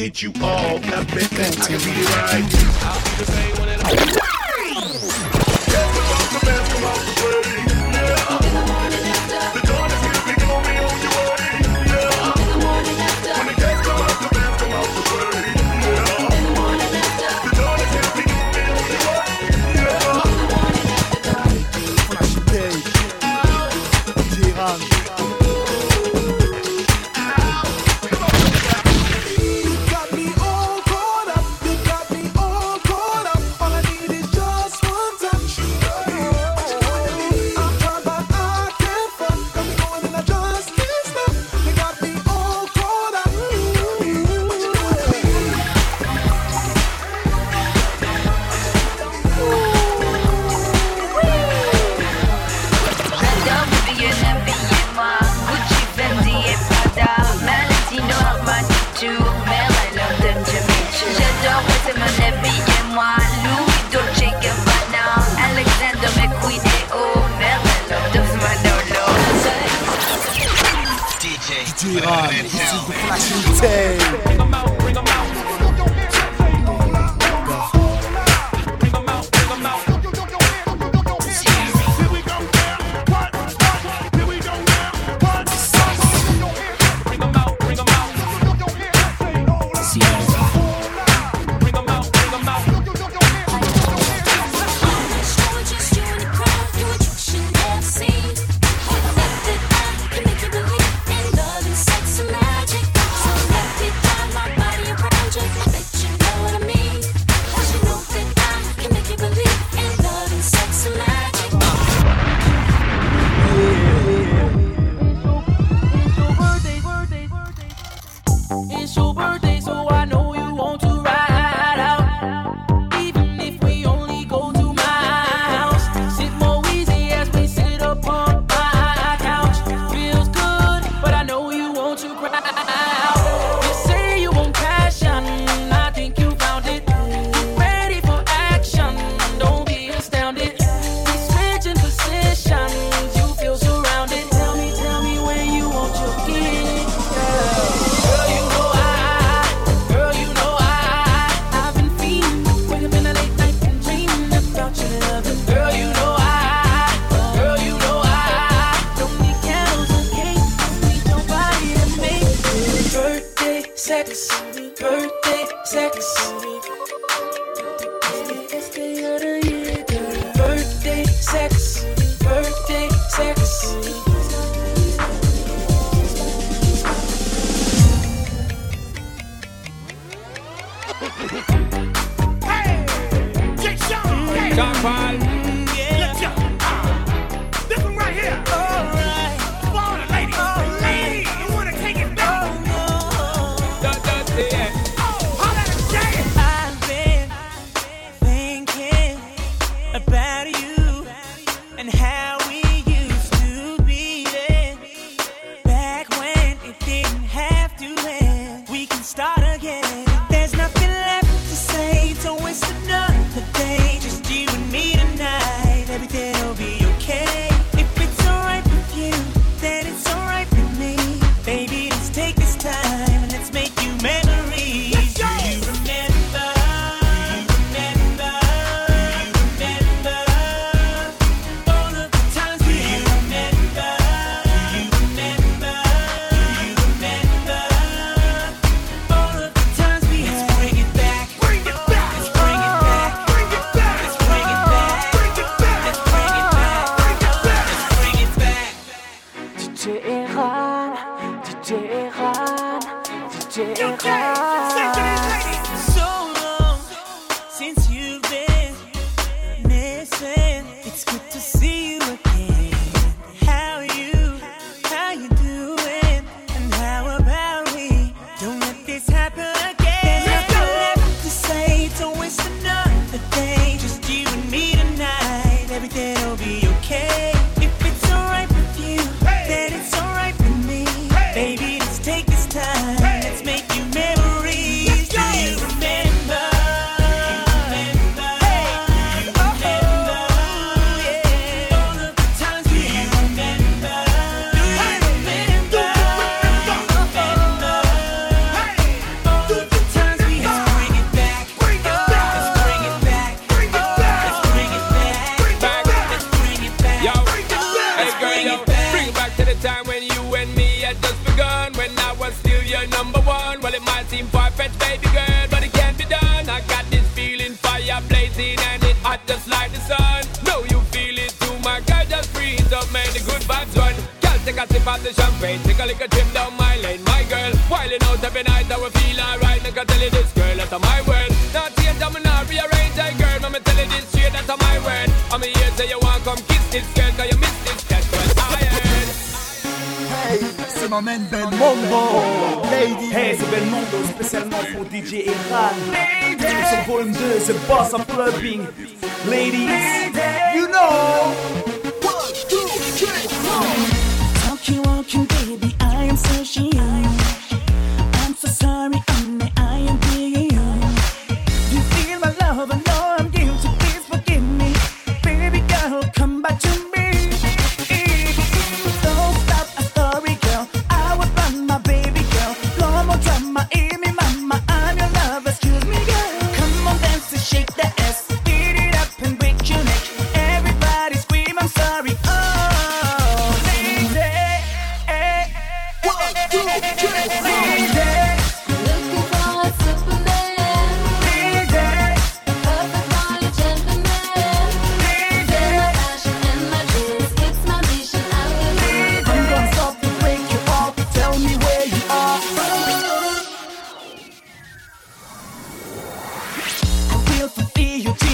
get you all. That I can be right.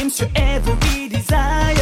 To every desire.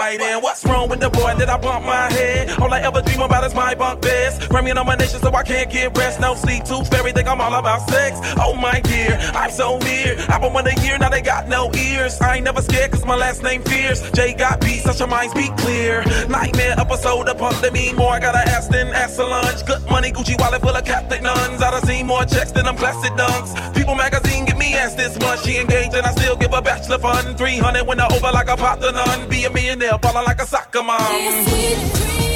What's wrong with the boy that I bump my head? All I ever dream about is my bunk beds. Premium on my nation, so I can't get rest. No sleep, too fairy, think I'm all about sex. Oh my dear, I'm so near. I've been one a year, now they got no ears. I ain't never scared, cause my last name Fierce. Jay got beat, such your minds be clear. Nightmare episode of Pump the Me More. I got an Aston, lunch. Good money, Gucci wallet full of Catholic nuns. I done seen more checks than them plastic dunks. People magazine, give me ass this much. She engaged and I still give a bachelor fun. 300 when I over like a pop a nun. Be a millionaire hair, like a soccer mom.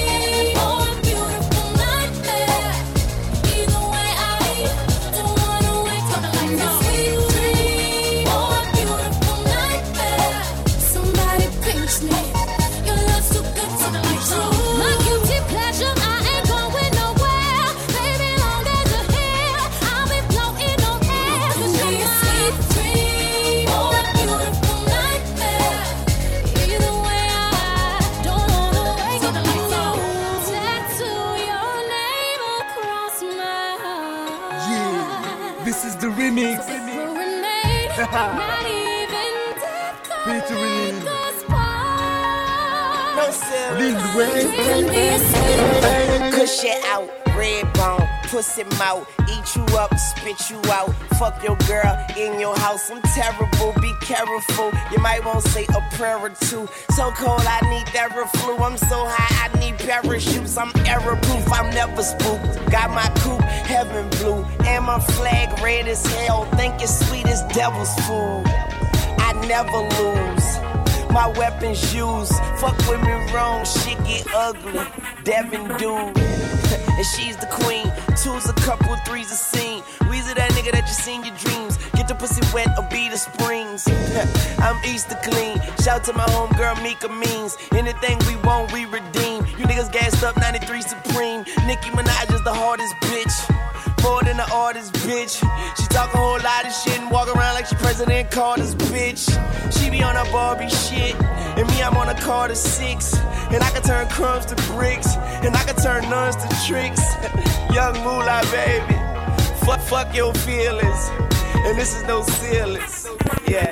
Not even death could No sir. Lead the way. Cush it out. Red bone pussy mouth. Eat you up, spit you out. Fuck your girl in your house. I'm terrible, be careful. You might want to say a prayer or two. So cold, I need Theraflu. I'm so high, I need parachutes. I'm error proof, I'm never spooked. Got my coop, heaven blue. And my flag red as hell. Think it's sweet as devil's food. I never lose. My weapons used. Fuck with me wrong, shit get ugly. Devin dude. and she's the queen. Two's a couple, three's a scene. Weezy that nigga that you seen your dreams. Get the pussy wet or be the springs. I'm Easter clean. Shout to my homegirl Mika Means. Anything we want, we redeem. You niggas gassed up 93 Supreme. Nicki Minaj is the hardest bitch more than an artist, bitch. She talk a whole lot of shit and walk around like she President Carter's bitch. She be on a Barbie shit, and me, I'm on a Carter 6. And I can turn crumbs to bricks, and I can turn nuns to tricks. Young moolah, baby. Fuck, fuck your feelings. And this is no ceilings. Yeah.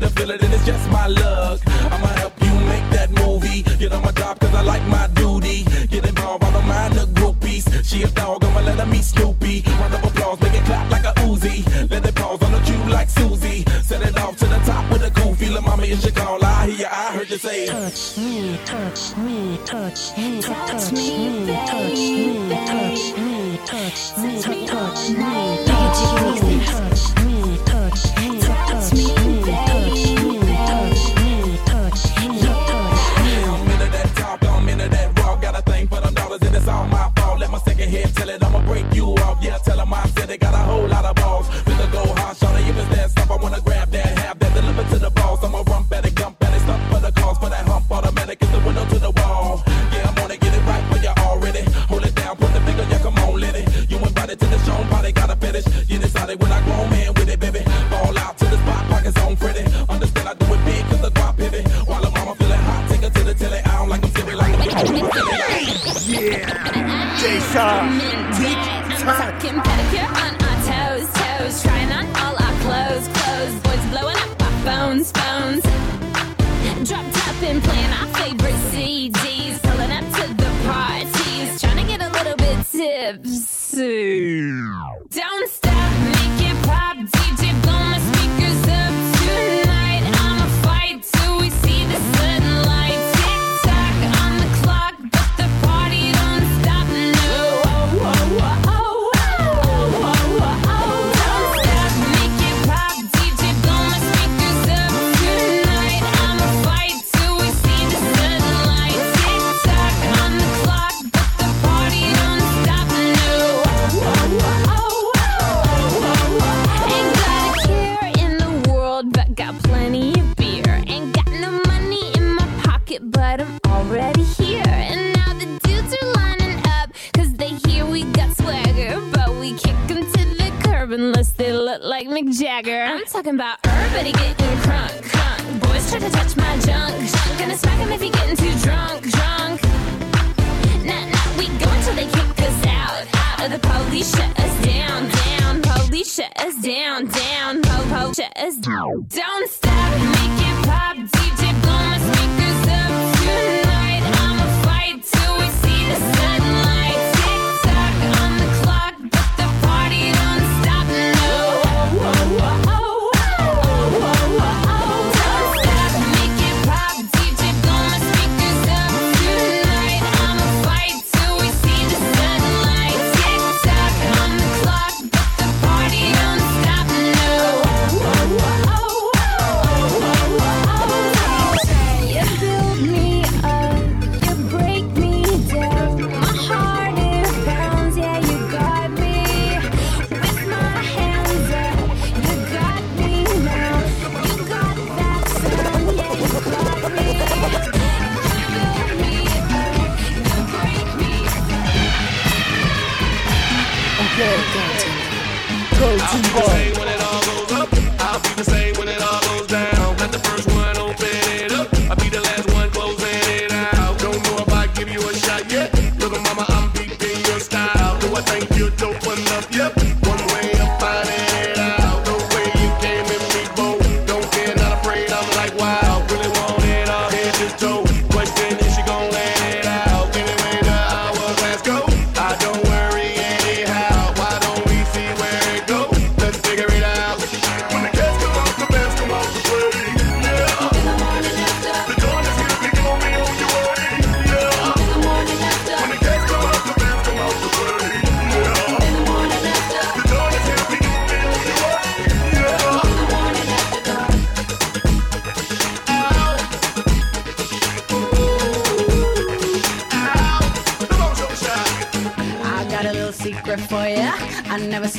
the village. talking about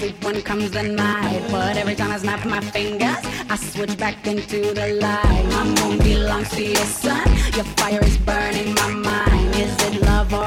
sleep when comes the night. But every time I snap my fingers, I switch back into the light. My moon belongs to your sun. Your fire is burning my mind. Is it love or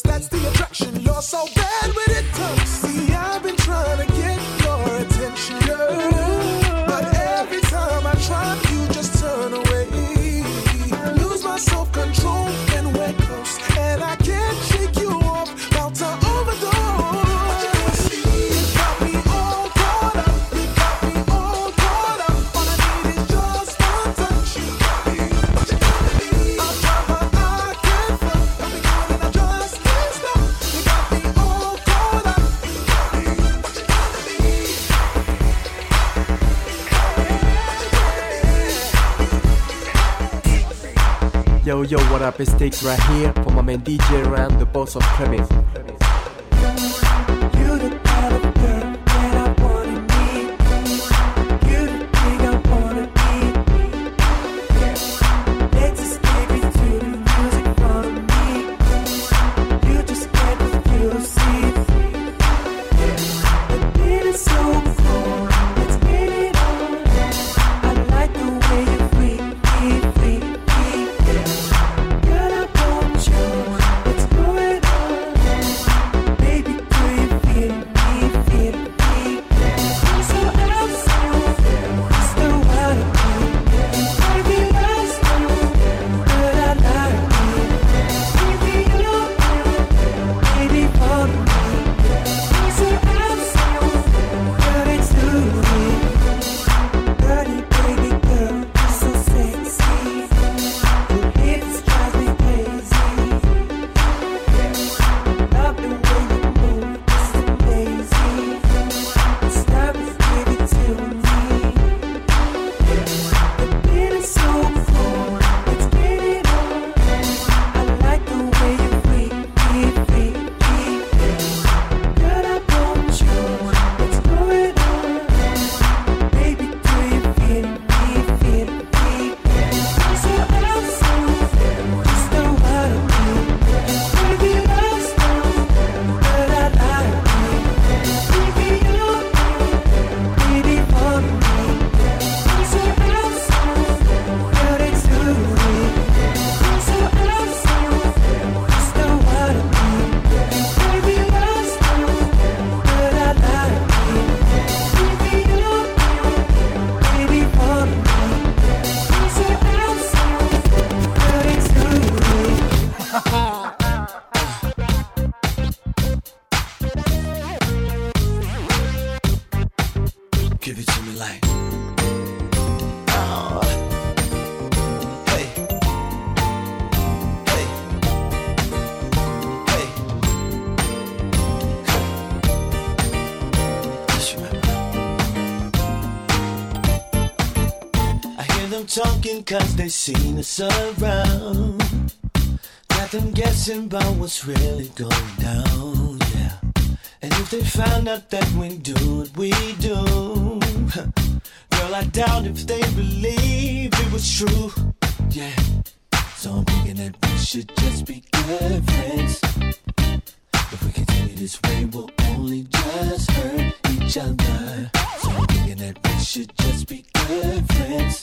That's the attraction. You're so bad. Mistakes right here for my man DJ R'an, the boss of premise. cause they seen us around. Got them guessing about what's really going down, yeah. And if they found out that we do what we do, girl, I doubt if they believe it was true, yeah. So I'm thinking that we should just be good friends. If we continue this way, we'll only just hurt each other. So I'm thinking that we should just be good friends.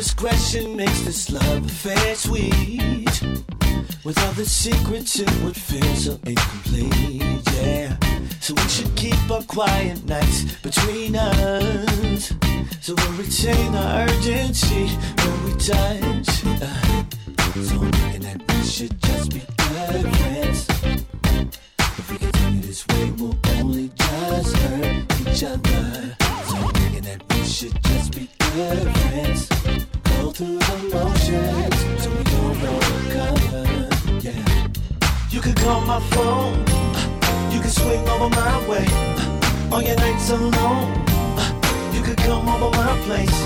discretion makes this love affair sweet. With all the secrets, it would feel so incomplete, yeah. So we should keep our quiet nights between us. So we'll retain our urgency when we touch. Uh, so I'm thinking that we should just be good friends. If we continue this way, we'll only just hurt each other. So I'm thinking that we should just be good friends. phone. You can swing over my way on your nights alone. You could come over my place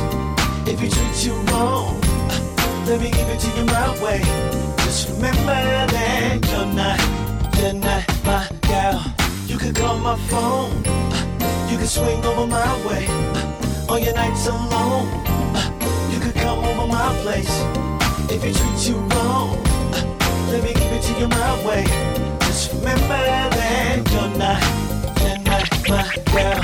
if you treat you wrong. Let me give it to you my way. Just remember that you're not, you're not my gal. You could call my phone. You can swing over my way on your nights alone. You could come over my place if you treat you wrong. Let me give it to you my way. Remember that you're not, you're not my gal.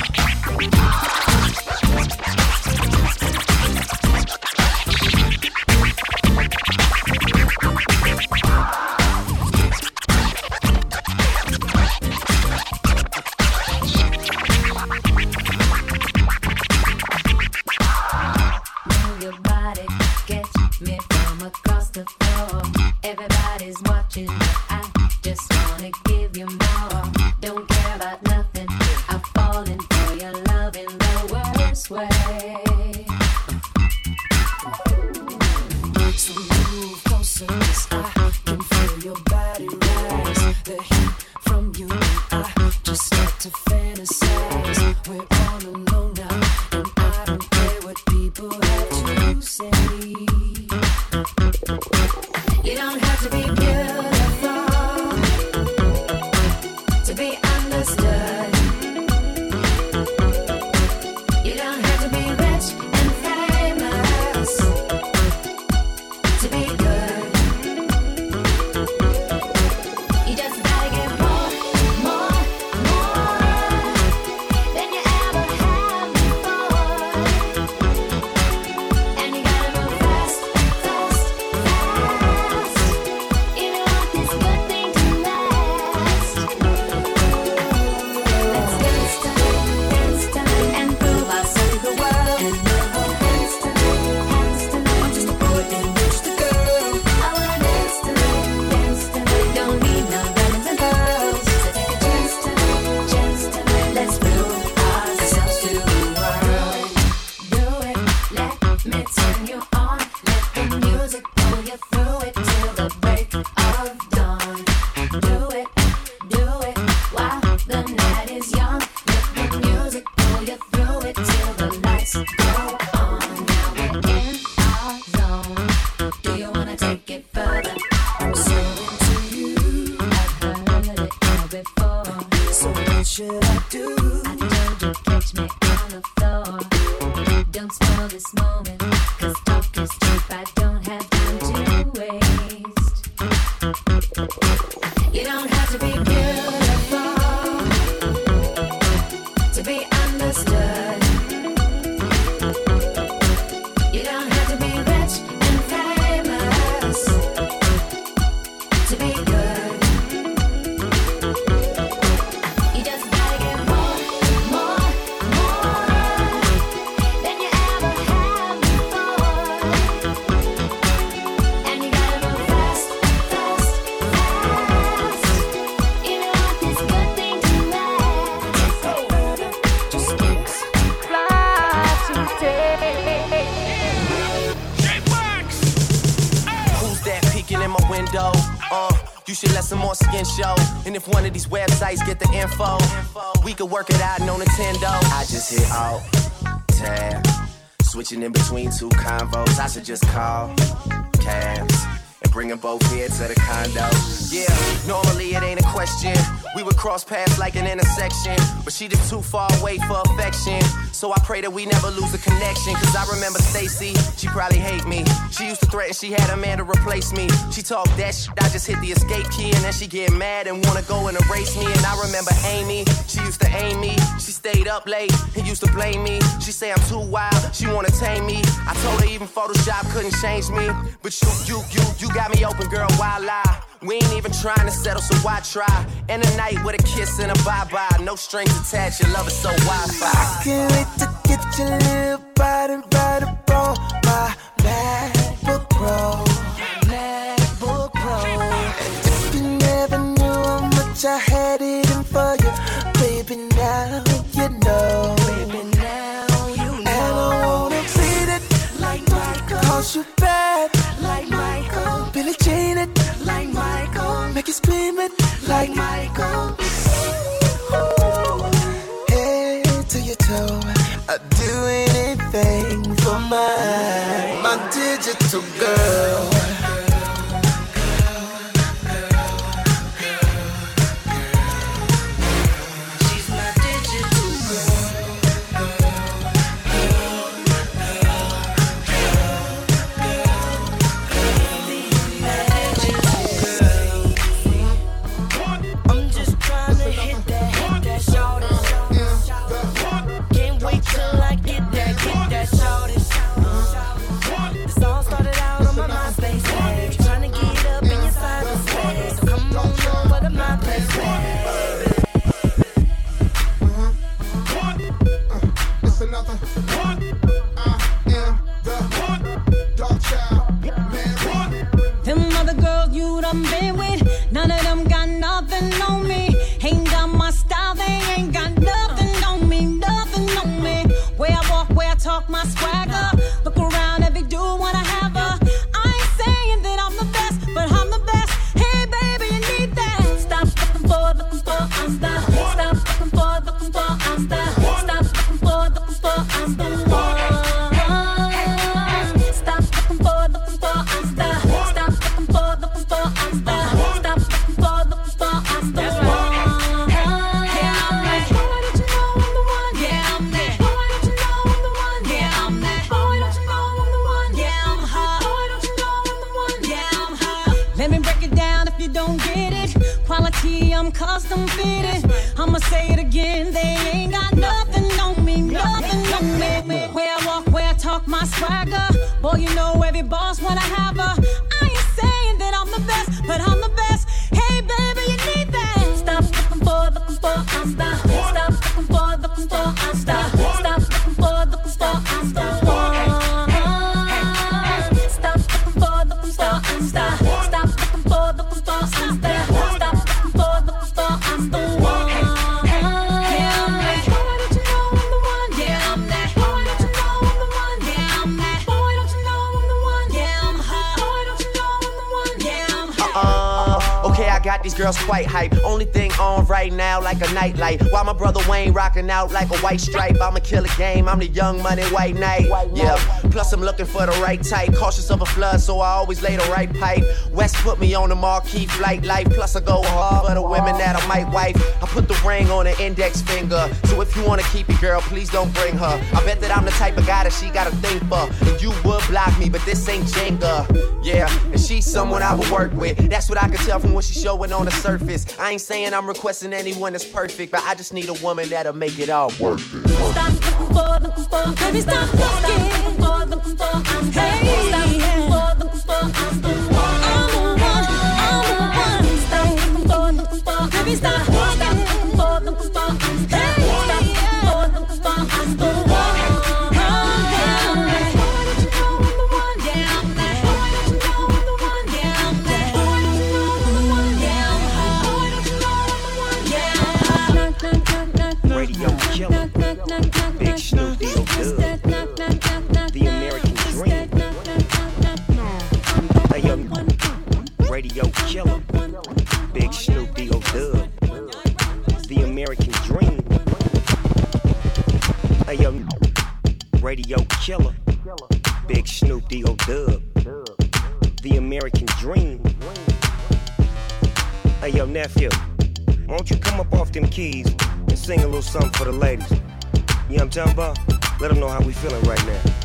Info, we could work it out, no Nintendo. I just hit alt, tab, switching in between two convos. I should just call cabs and bring them both here to the condo. Yeah, normally it ain't a question. Cross paths like an intersection, but she just too far away for affection. So I pray that we never lose the connection. Cause I remember Stacy, she probably hate me. She used to threaten she had a man to replace me. She talk that shit, I just hit the escape key and then she get mad and wanna go and erase me. And I remember Amy, she used to aim me. She stayed up late and used to blame me. She say I'm too wild, she wanna tame me. I told her even Photoshop couldn't change me. But you, you, you, you got me open, girl, wild? We ain't even trying to settle, so why try? In the night with a kiss and a bye-bye. No strings attached, your love is so Wi-Fi. I Can't wait to get your little body right don't get it. Quality, I'm custom fitted. I'ma say it again. They ain't got nothing on me, nothing on me. Where I walk, where I talk, my swagger. Boy, you know every boss wanna have her. I ain't saying that I'm the best, but I'm the best. Hey, baby, you need that. Stop looking for, looking for, I'm the. Girls quite hype. Only thing on right now, like a nightlight. While my brother Wayne rocking out like a white stripe. I'ma kill a game, I'm the young money white knight. Yeah, plus I'm looking for the right type. Cautious of a flood, so I always lay the right pipe. West put me on the marquee flight life. Plus I go hard for the women that I might wife. I put the ring on the index finger. So if you wanna keep it, girl, please don't bring her. I bet that I'm the type of guy that she gotta think for. And you would block me, but this ain't Jenga. Yeah, and she's someone I would work with. That's what I can tell from what she's showing on the surface. I ain't saying I'm requesting anyone that's perfect, but I just need a woman that'll make it all work. Stop looking for, looking for, baby, stop looking for, looking for. Hey, Radio killer. Big Snoop Deal oh, Dub. The American Dream. Hey, yo, nephew. Why don't you come up off them keys and sing a little something for the ladies? You know what I'm talking about? Let them know how we feeling right now.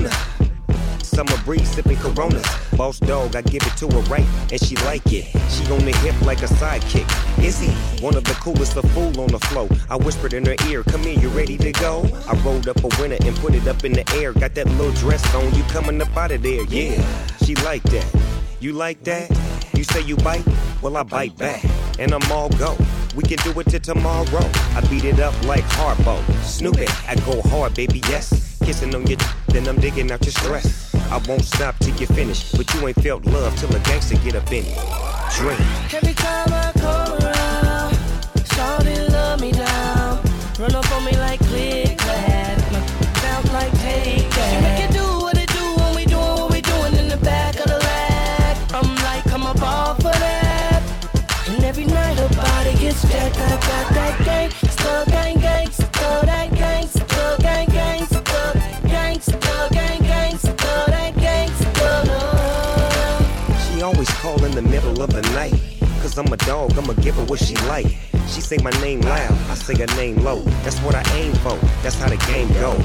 Her. Summer breeze sipping Coronas. Boss dog, I give it to her right, and she like it. She on the hip like a sidekick. Izzy, one of the coolest, of fool on the flow. I whispered in her ear, "Come here, you ready to go?" I rolled up a winner and put it up in the air. Got that little dress on, you coming up out of there? Yeah, she like that. You like that? You say you bite? Well, I bite back, and I'm all go. We can do it till tomorrow. I beat it up like Harpo. Snoop it, I go hard, baby, yes. Kissing on your then I'm digging out your stress. I won't stop till you finish, but you ain't felt love till a gangster get up in it. Drink. Every time I come around, shawty love me down. Run up on me like click clack, bounce like take that. She make it do what it do when we doing what we doing in the back of the 'Lac. I'm like, come up off of that. And every night her body gets jacked. I got that still in the middle of the night. Cause I'm a dog, I'ma give her what she like. She say my name loud, I say her name low. That's what I aim for, that's how the game go.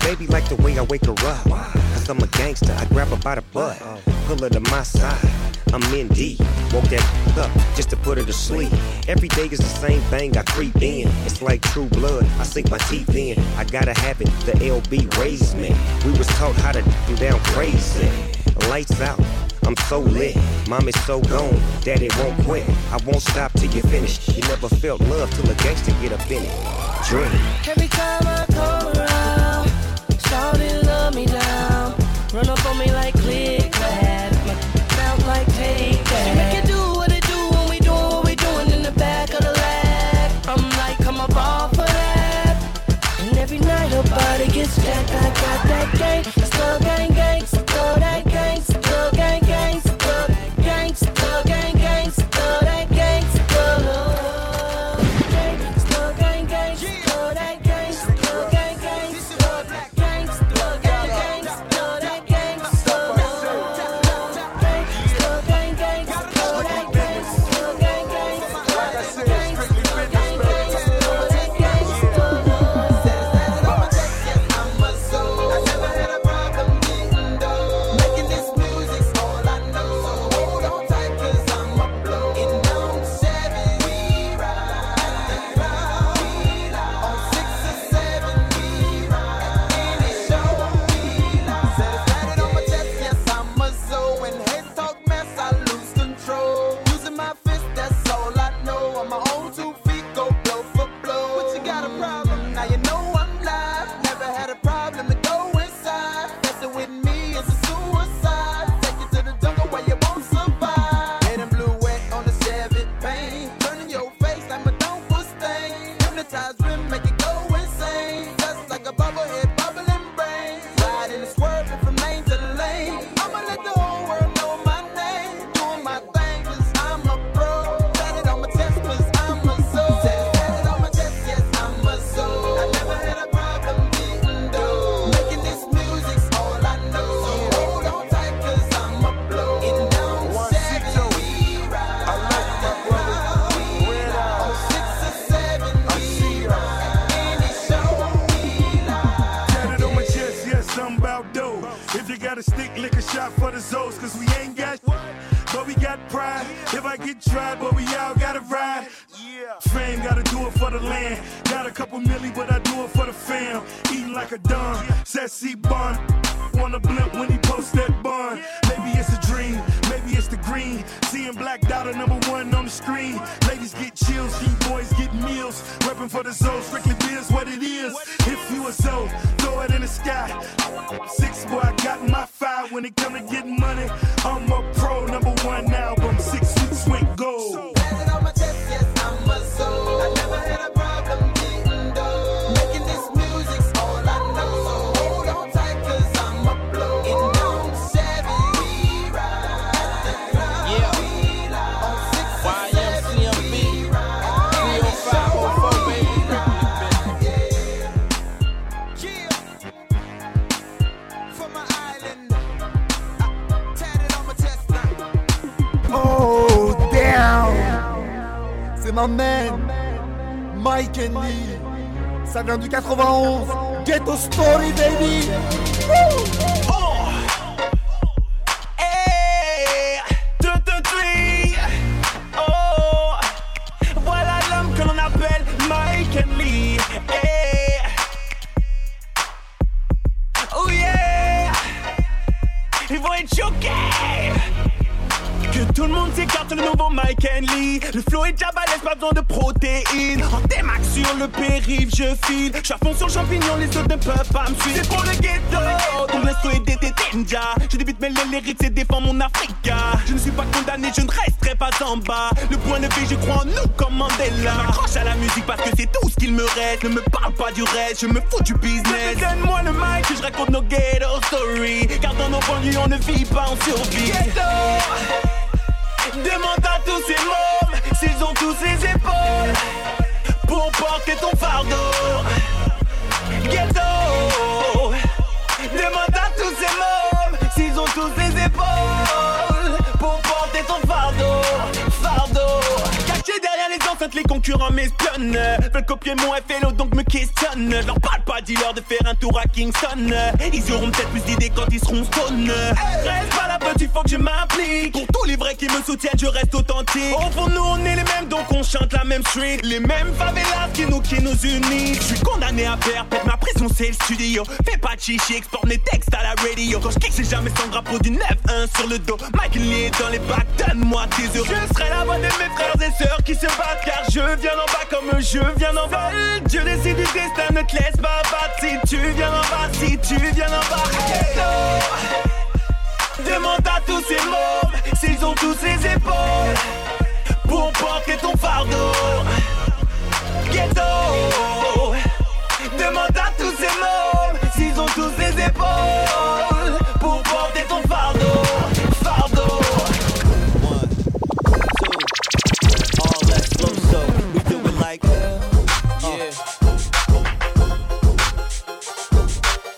Baby like the way I wake her up. Cause I'm a gangster, I grab her by the butt. Pull her to my side, I'm in deep. Woke that up just to put her to sleep. Every day is the same thing, I creep in. It's like true blood, I sink my teeth in. I gotta have it, the LB raised me. We was taught how to do down crazy. Lights out. I'm so lit, mom is so gone, daddy won't quit. I won't stop till you finish. You never felt love till a gangster get up in it. Drink. Every time I come around, shawty love me down. Run up on me like click clack, bounce like take that. She make it do what it do when we doing what we doing in the back of the 'Lac. I'm like, come up off of that. And every night her body gets jacked. I got that gang, couple milli, but I do it for the fam. Eating like a don, sassy bun. Wanna blimp when he posts that bun. Maybe it's a dream, maybe it's the green. Seeing Black Dada number one on the screen. Ladies get chills, you boys get meals. Repping for the zone, strictly biz what it is. If you a Zoe, throw it in the sky. Six boy, I got my five. When it come to getting money, I'm a pro. Number one album, six Mike and Lee. Ça vient du 91. Ghetto Story, baby! Woo! Hey, two, three. Oh, voilà l'homme que l'on appelle Mike and Lee. Hey. Oh yeah, ils vont être choqués. Tout le monde s'écarte le nouveau Mike Lee Le flow est déjà balèze, pas besoin de protéines En T-Max sur le périph' je file Je suis à fond sur le champignon, les autres ne peuvent pas me suivre C'est pour le mêle les lyrics et défends mon Africa. Je ne suis pas condamné, je ne resterai pas en bas. Le point de vue, je crois en nous comme Mandela. Je m'accroche à la musique parce que c'est tout ce qu'il me reste. Ne me parle pas du reste, je me fous du business. Donne-moi le mic que je raconte nos ghetto stories. Car dans nos banlieues, on ne vit pas en survie. Demande à tous ces mômes s'ils ont tous ces épaules pour porter ton fardeau. Ghetto. Demande à tous ces mômes s'ils ont tous ces épaules les concurrents m'espionnent. Veulent copier mon FLO donc me questionnent. Je leur parle pas, dis-leur de faire un tour à Kingston. Ils auront peut-être plus d'idées quand ils seront stone. Reste pas la petite, faut que je m'implique. Pour tous les vrais qui me soutiennent, je reste authentique. Au fond, nous on est les mêmes donc on chante la même street. Les mêmes favelas qui nous, qui nous unissent. Je suis condamné à faire, ma prison c'est le studio. Fais pas de chichi, exporte mes textes à la radio. Quand je kick, c'est jamais sans drapeau du 9-1 sur le dos. Michael Lee est dans les bacs, donne-moi tes euros. Je serai la voix de mes frères et sœurs qui se battent car je viens d'en bas comme je viens d'en bas. Dieu décide du destin, ne te laisse pas battre si tu viens d'en bas, si tu viens d'en bas. Hello. Demande à tous ces mômes s'ils ont tous ces épaules pour porter ton fardeau. Ghetto. Demande à tous ces mômes do it like uh. yeah.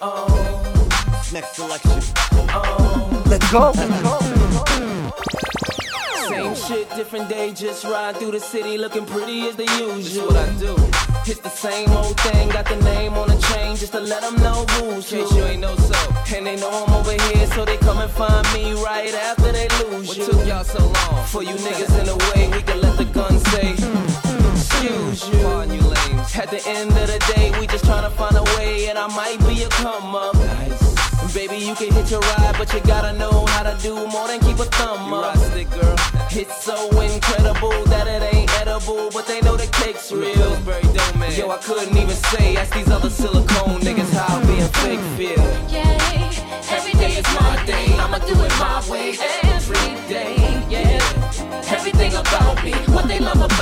Oh, next selection. Oh. Let's go. Same shit, different day, just ride through the city looking pretty as the usual. what I do. It's the same old thing, got the name on the chain just to let them know who's who. you ain't know so. And they know I'm over here, so they come and find me right after they lose you. What took y'all so long? For you niggas in the way, we can let the gun say, excuse you. Pardon you lames. At the end of the day, we just tryna find a way, and I might be a come up. Nice. Baby, you can hit your ride, but you gotta know how to do more than keep a thumb up. Stick, girl. It's so incredible that it ain't edible, but they know the cake's real. Breakdown man Yo, I couldn't even say, ask these other silicone niggas how being fake feel. Every day is my day, I'ma do it my way. Every day, yeah. Everything about me, what they love about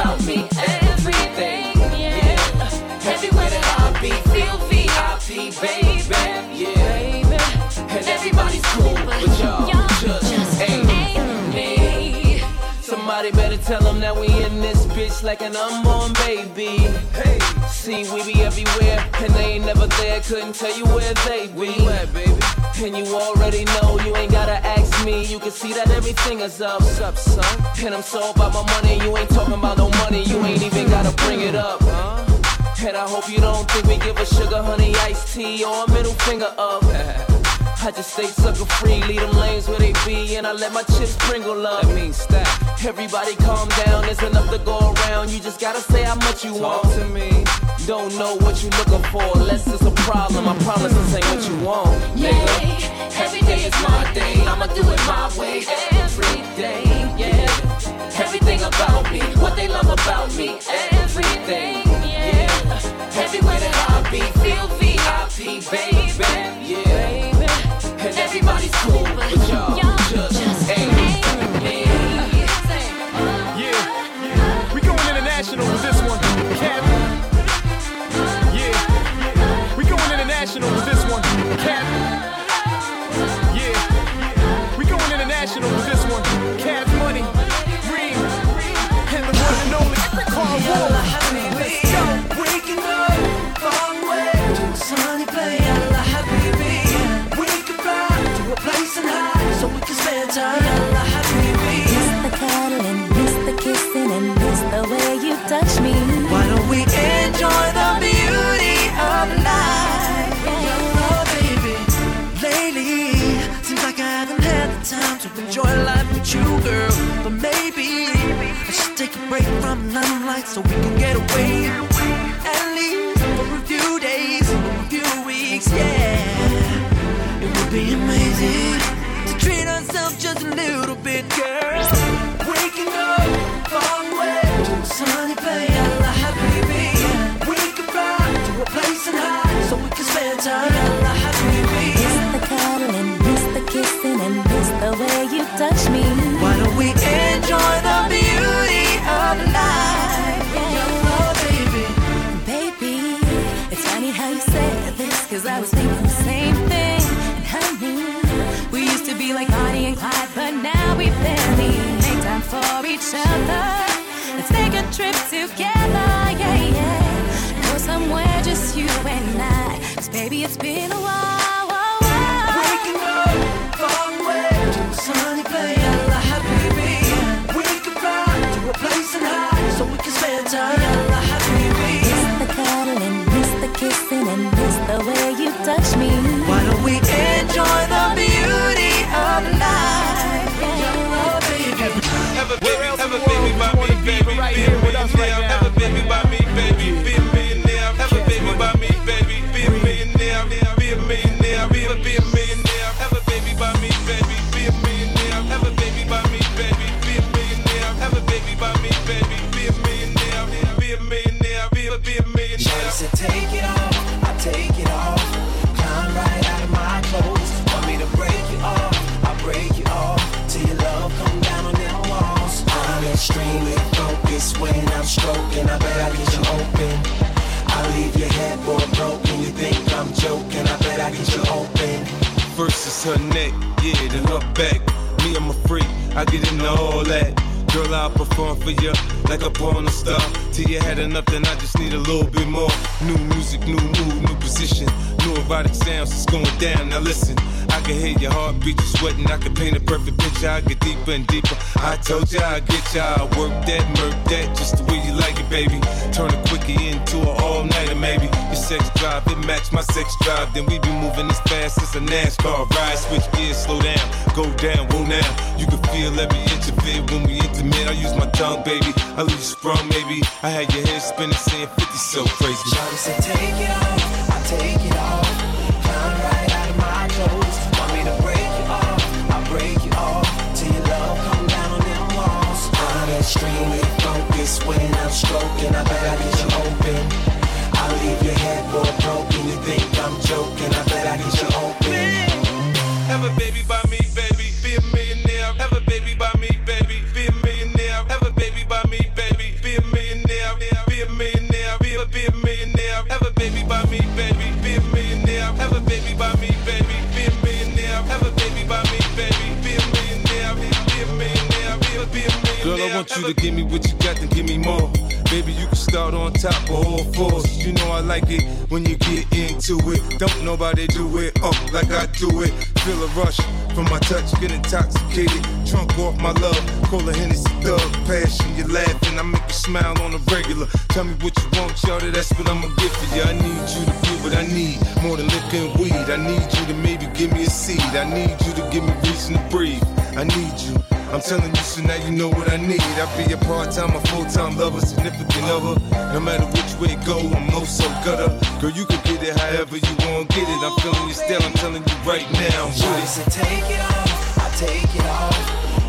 Somebody better tell them that we in this bitch like an unborn baby. Hey, see, we be everywhere, and they ain't never there. Couldn't tell you where they be. baby? And you already know, you ain't gotta ask me. You can see that everything is up. What's up, son? And I'm so about my money, you ain't talking about no money. You ain't even gotta bring it up. Huh? And I hope you don't think we give a sugar honey iced tea or a middle finger up. I just stay sucker free, lead them lanes where they be, and I let my chips sprinkle up. That means stack. Everybody calm down, there's enough to go around. You just gotta say how much you want to me. Don't know what you looking for, unless it's a problem. I promise this ain't what you want. Nigga. Every day is my day, I'ma do it my way. Every day, yeah. Everything about me, what they love about me. Everything, yeah. Everywhere that I be, feel VIP, baby, enjoy life with you, girl. But maybe I should take a break from the limelight so we can get away. At least for a few days, for a few weeks, yeah. It would be amazing to treat ourselves just a little bit, girl. the beauty of life. Baby. Baby, it's funny how you said this, cause I was thinking the same thing. And honey, we used to be like Bonnie and Clyde, but now we barely make time for each other. Let's take a trip together, yeah, yeah. Go somewhere just you and baby, it's been a while. Enjoy the I get into all that. Girl, I'll perform for you like a porn star. Till you had enough, then I just need a little bit more. New music, new mood, new position. New erotic sounds, it's going down. Now listen, can hear your heartbeat, you sweating. I can paint a perfect picture. I get deeper and deeper. I told you I get ya. I work that, murk that, just the way you like it, baby. Turn a quickie into an all nighter, maybe. Your sex drive, it match my sex drive. Then we be moving as fast as a NASCAR ride. Switch gears, slow down, go down, whoa now. You can feel every inch of it when we intimate. I use my tongue, baby. I leave you sprung, maybe. I had your head spinning, saying 50 so crazy. Shawty said, take it off, I take it off. Focused when I'm stroking. I bet I get you open. I leave your headboard broken. You think I'm joking? I bet I get want you to give me what you got, then give me more. Baby, you can start on top of all fours. You know I like it when you get into it. Don't nobody do it up like I do it. Feel a rush from my touch, get intoxicated. Drunk off my love, call a Hennessy thug. Passion, you laughing, I make you smile on a regular. Tell me what you want, y'all, that's what I'ma get for you. I need you to get what I need, more than liquor and weed. I need you to maybe give me a seed. I need you to give me reason to breathe. I need you. I'm telling you, so now you know what I need. I be a part-time, a full-time lover, significant other. No matter which way it go, I'm no so gutter. Girl, you can get it however you want, get it. I'm feeling your still, I'm telling you right now. Shawty With it. take it off, I take it off.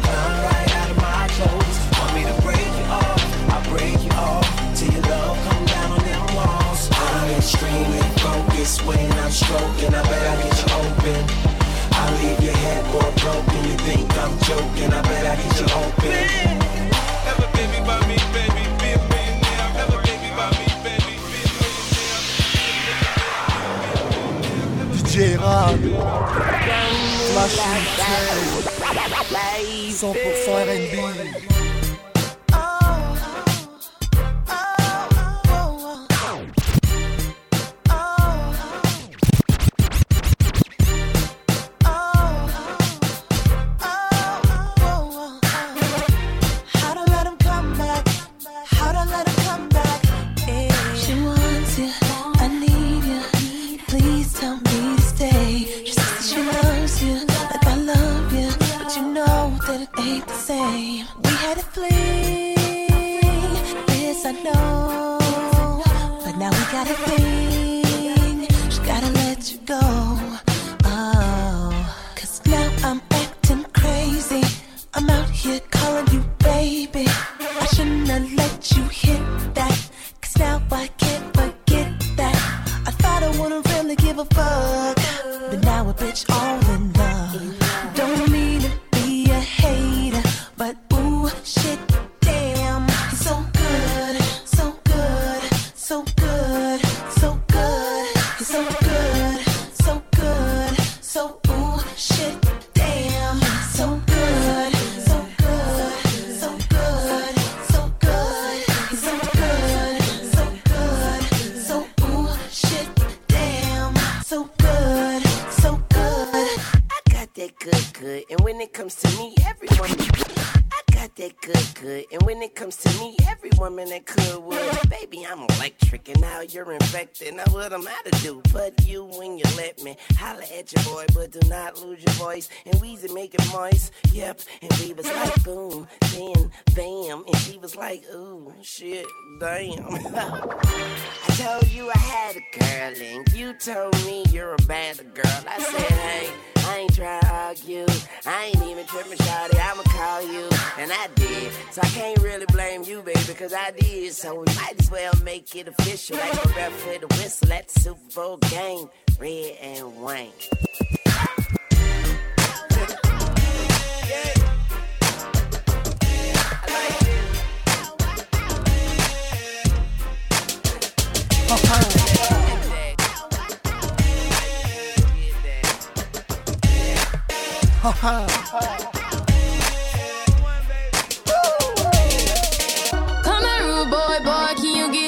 Climb right out of my clothes. Want me to break you off, I break you off. Till your love come down on them walls. I'm extremely focused when I'm stroking. I bet I get you open. I leave your headboard broken. You think I'm joking? I bet I get you open. Have a baby by me, baby, be a millionaire. Have a baby by me, baby, be a DJ R'an. Flash 100% R&B. Here calling Holla at your boy, but do not lose your voice. And Weezy making moist, yep. And we was like, boom, then bam. And she was like, ooh, shit, damn. I told you I had a girl, and you told me you're a bad girl. I said, hey, I ain't trying to argue. I ain't even tripping, shawty. I'ma call you. And I did. So I can't really blame you, baby, because I did. So we might as well make it official. Like a ref with a whistle at the Super Bowl game. Red and Wayne. Come on, rude boy, boy, can you give?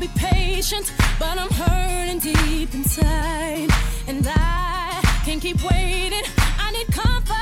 be patient, but I'm hurting deep inside. And I can't keep waiting. I need comfort.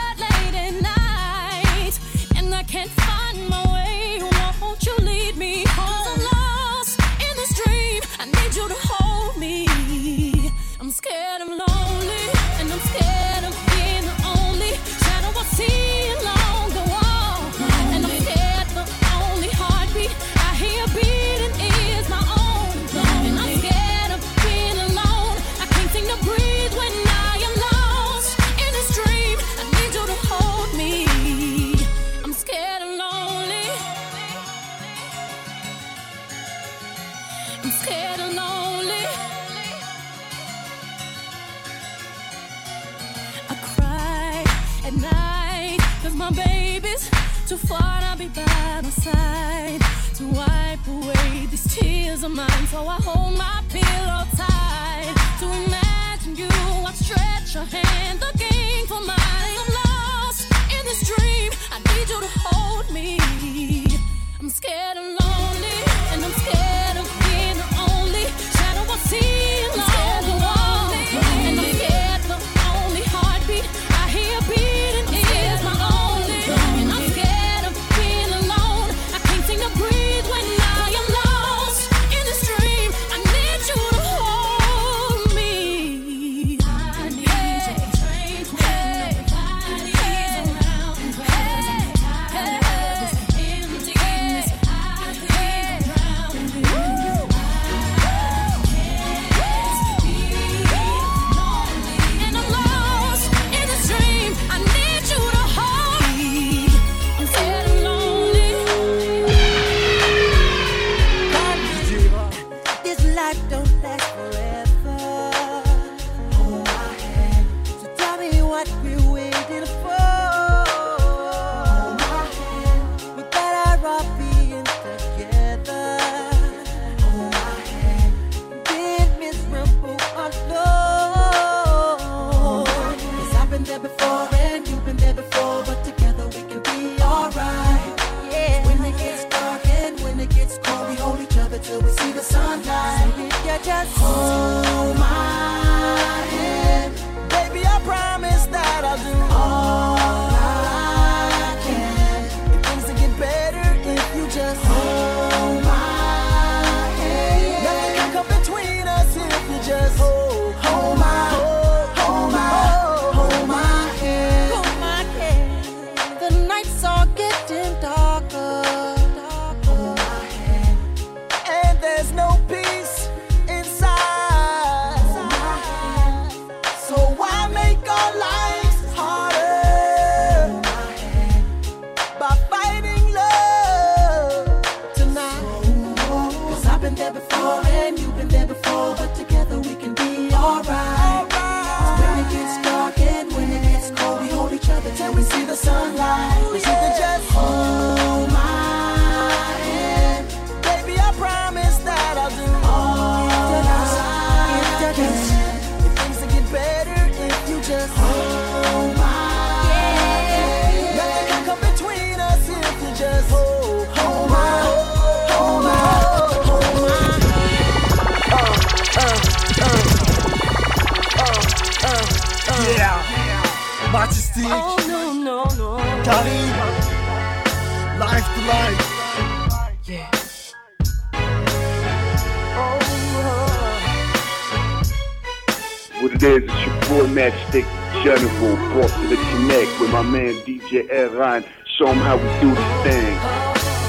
So I hold my pillow tight to imagine you. I stretch your hand, looking for mine. I'm lost in this dream. I need you to hold me. We do.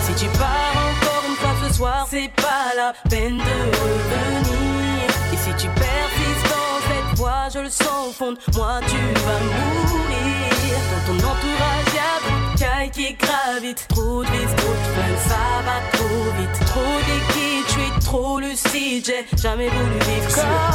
Si tu pars encore une fois ce soir, c'est pas la peine de revenir. Et si tu persistes dans cette voie, je le sens au fond moi, tu vas mourir. Dans ton entourage, y'a cailles qui gravitent. Trop de vis, trop de flingues, ça va trop vite. Trop d'équipes, je suis trop lucide. J'ai jamais voulu vivre comme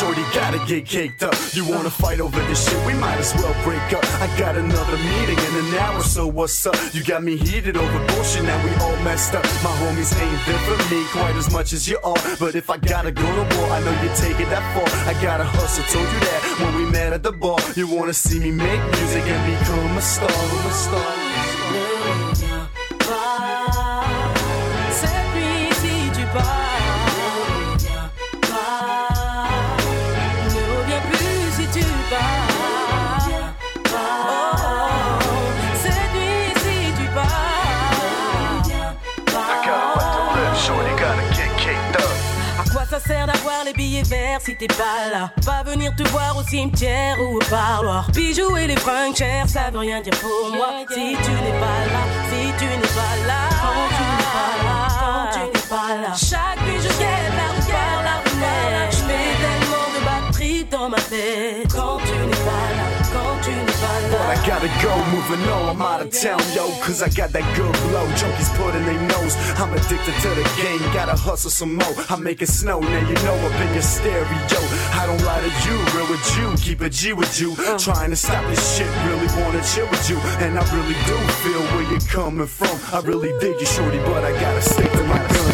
shorty gotta get caked up. You wanna fight over this shit? We might as well break up. I got another meeting in an hour, so what's up? You got me heated over bullshit, now we all messed up. My homies ain't there for me quite as much as you are. But if I gotta go to war, I know you take it that far. I gotta hustle, told you that when we met at the bar. You wanna see me make music and become a star, a star. Billets verts si t'es pas là. Pas venir te voir au cimetière ou au parloir. Bijoux et les fringues chères, ça veut rien dire pour moi. Si tu n'es pas là, si tu n'es pas là. Quand tu n'es pas là, quand tu n'es pas là. Chaque nuit je guette la route par la Je mets tellement de batterie dans ma tête I gotta go, moving on, I'm out of town, yo Cause I got that good blow, junkies put in their nose I'm addicted to the game, gotta hustle some more I make it snow, now you know up in your stereo. I don't lie to you, real with you, keep it G with you. Uh. Trying to stop this shit, really wanna chill with you And I really do feel where you're coming from. I really dig you, shorty, but I gotta stick to my gun,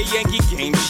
A Yankee game.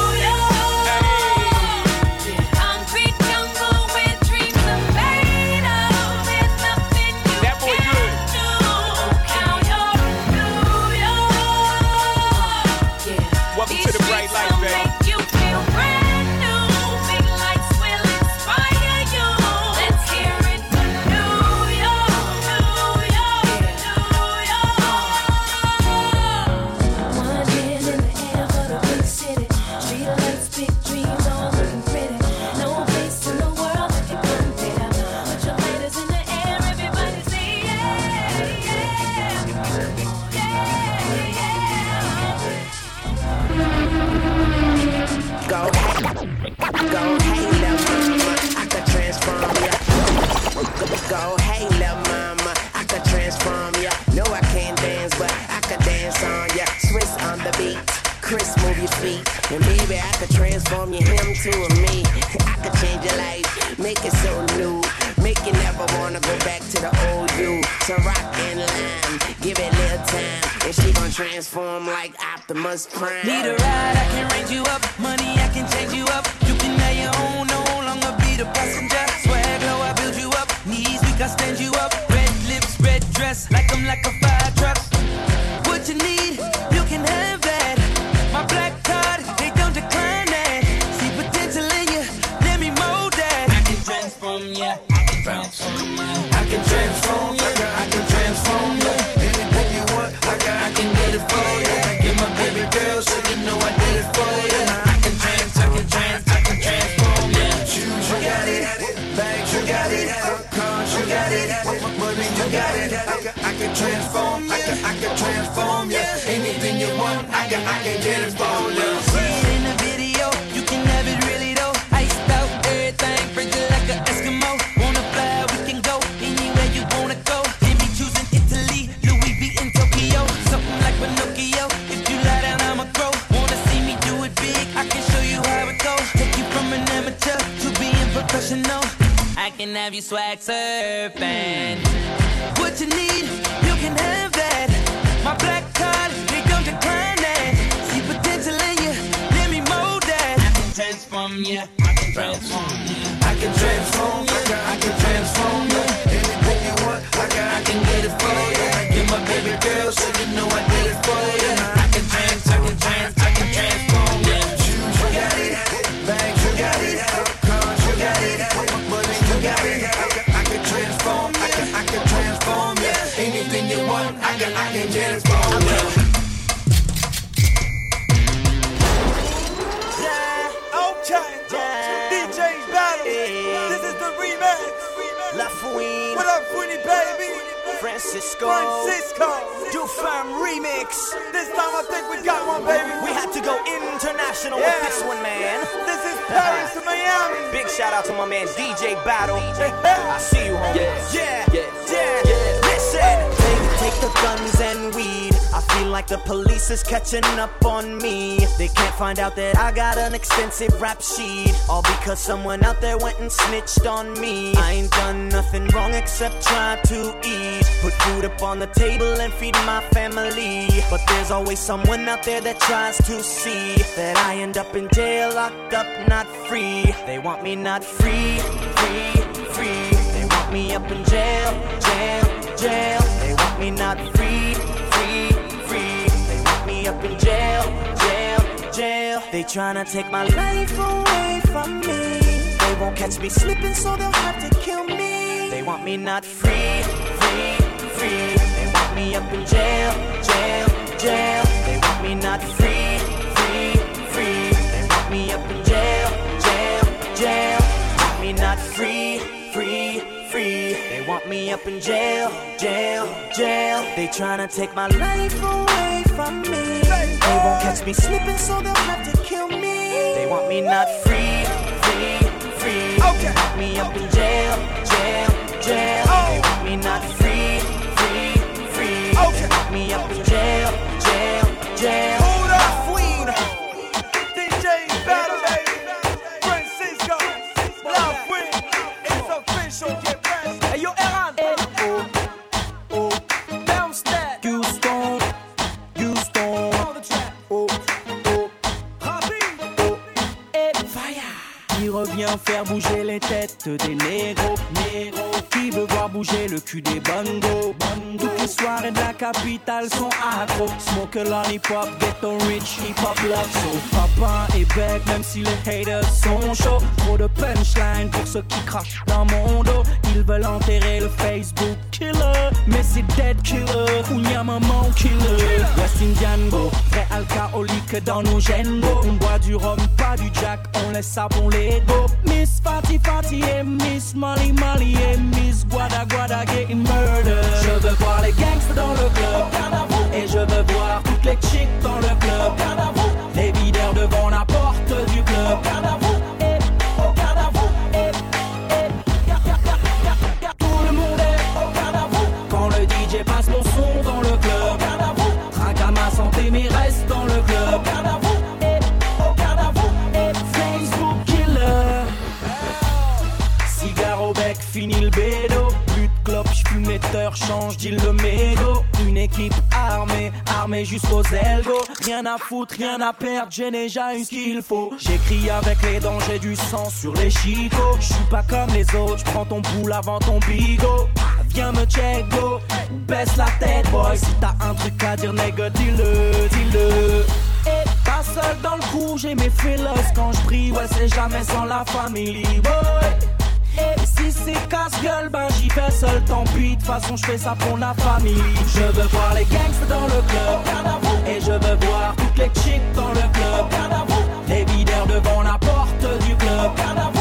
Your feet. And baby, I could transform you him to a me. I could change your life, make it so new. Make you never wanna go back to the old you. So rock and lime, give it a little time. And she gon' transform like Optimus Prime. Need a ride, I can range you up. Money, I can change you up. Can, get it for. See it in the video, you can have it really though. Iced out, everything, like a Eskimo. Wanna fly, we can go anywhere you wanna go. Jimmy Italy, Louis V in Tokyo. Something like Pinocchio. If you lie down, I'ma. Wanna see me do it big? I can show you how it goes. Take you from an amateur to being professional. I can have you swag surfing. What up, Fouine, baby? Francisco. Francisco. Du Ferme Remix. This time I think we got one, baby. We had to go international Yeah. with this one, man. This is Paris to Miami. Big shout out to my man DJ Battle. I see you, homie. Yeah, yeah, yeah. Take the guns and weed. I feel like the police is catching up on me. They can't find out that I got an extensive rap sheet. All because someone out there went and snitched on me. I ain't done nothing wrong except try to eat. Put food up on the table and feed my family. But there's always someone out there that tries to see that I end up in jail, locked up, not free. They want me not free, free, free. They want me up in jail, jail, jail. Me not free, free, free. They want me up in jail, jail, jail. They tryna take my life away from me. They won't catch me slipping, so they'll have to kill me. They want me not free, free, free. They want me up in jail, jail, jail. They want me not free, free, free. They want me up in jail, jail, jail. Want me not free, free, free. They want me up in jail, jail, jail. They tryna take my life away from me. They won't catch me slipping, so they'll have to kill me. They want me not free, free, free. They want me up in jail, jail, jail. Oh. They want me not free, free, free. They want me up in jail, jail, jail. Faire bouger les têtes des négros, Qui veut voir bouger le cul des bongos, Toutes les soirées de la capitale sont accro. Smoke a lollipop, ghetto rich, hip hop love. So Papin et bec, même si les haters sont chauds Trop de punchline pour ceux qui crachent dans mon dos Ils veulent enterrer le Facebook killer. Mais c'est dead killer, ou y'a maman killer. West Indian go, vrai alcoolique dans nos gènes go. On boit du rhum, pas du jack, on laisse ça pour les go Miss Fatty Fatty et Miss Molly Molly et Miss Guada Guada getting murder Je veux voir les gangsters dans le club. Et je veux voir toutes les chicks dans le club. Les videurs devant la porte du club équipe armée, armée jusqu'aux elbows. Rien à foutre, rien à perdre, j'ai déjà eu ce qu'il faut. J'écris avec les dangers du sang sur les chicots. Je suis pas comme les autres, je prends ton boule avant ton bigot. Viens me check, go, baisse la tête, boy. Si t'as un truc à dire, nègre, dis-le, dis-le. Et pas seul dans le coup, j'ai mes fellas quand je brille, ouais, c'est jamais sans la famille, boy. Si c'est casse-gueule, ben j'y vais seul, tant pis, de toute façon je fais ça pour la famille. Je veux voir les gangsters dans le club, et je veux voir toutes les chicks dans le club. Les videurs devant la porte du club.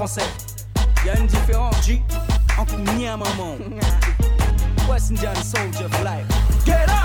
Français. Y a une différence, G, entre ni à maman. West Indian Soldier for life. Gang.